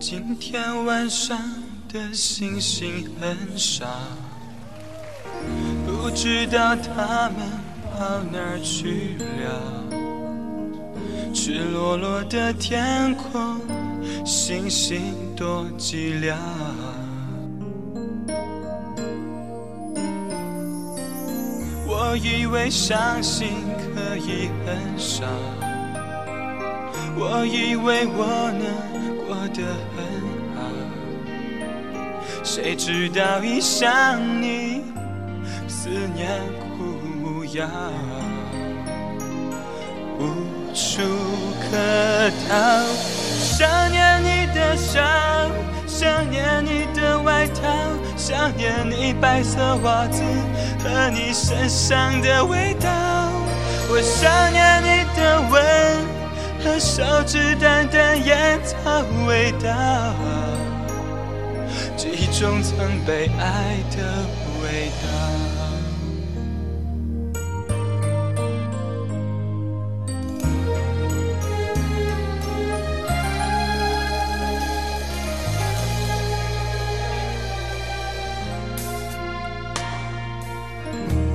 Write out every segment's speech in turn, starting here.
今天晚上的星星很少，不知道他们跑哪儿去了。赤裸裸的天空，星星多寂寥。我以为伤心可以很少，我以为我能得很好，谁知道一想你，思念苦无药，无处可逃。想念你的笑，想念你的外套，想念你白色袜子和你身上的味道。我想念你和手指淡淡烟草味道，记忆中曾被爱的味道。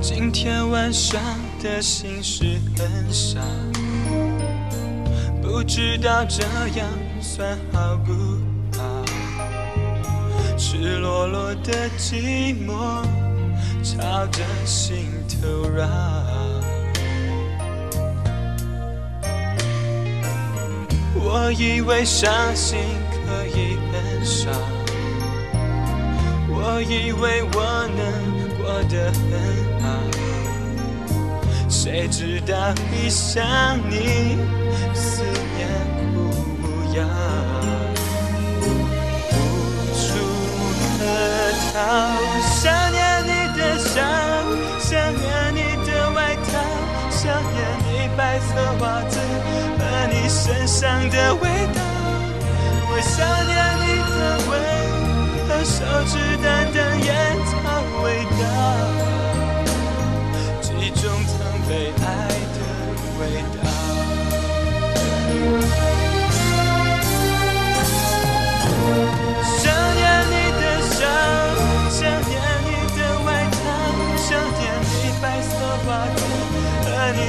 今天晚上的心事很少，不知道这样算好不好？赤裸裸的寂寞朝着心头绕。我以为伤心可以很少，我以为我能过得很好，谁知道一想你，思念苦无药，无处可逃。想念你的笑，想念你的外套，想念你白色袜子和你身上的味道。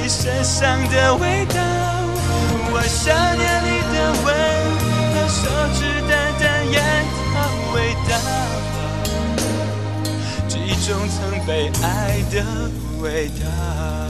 身上的味道。我想念你的吻和手指淡淡烟草味道，记忆中曾被爱的味道。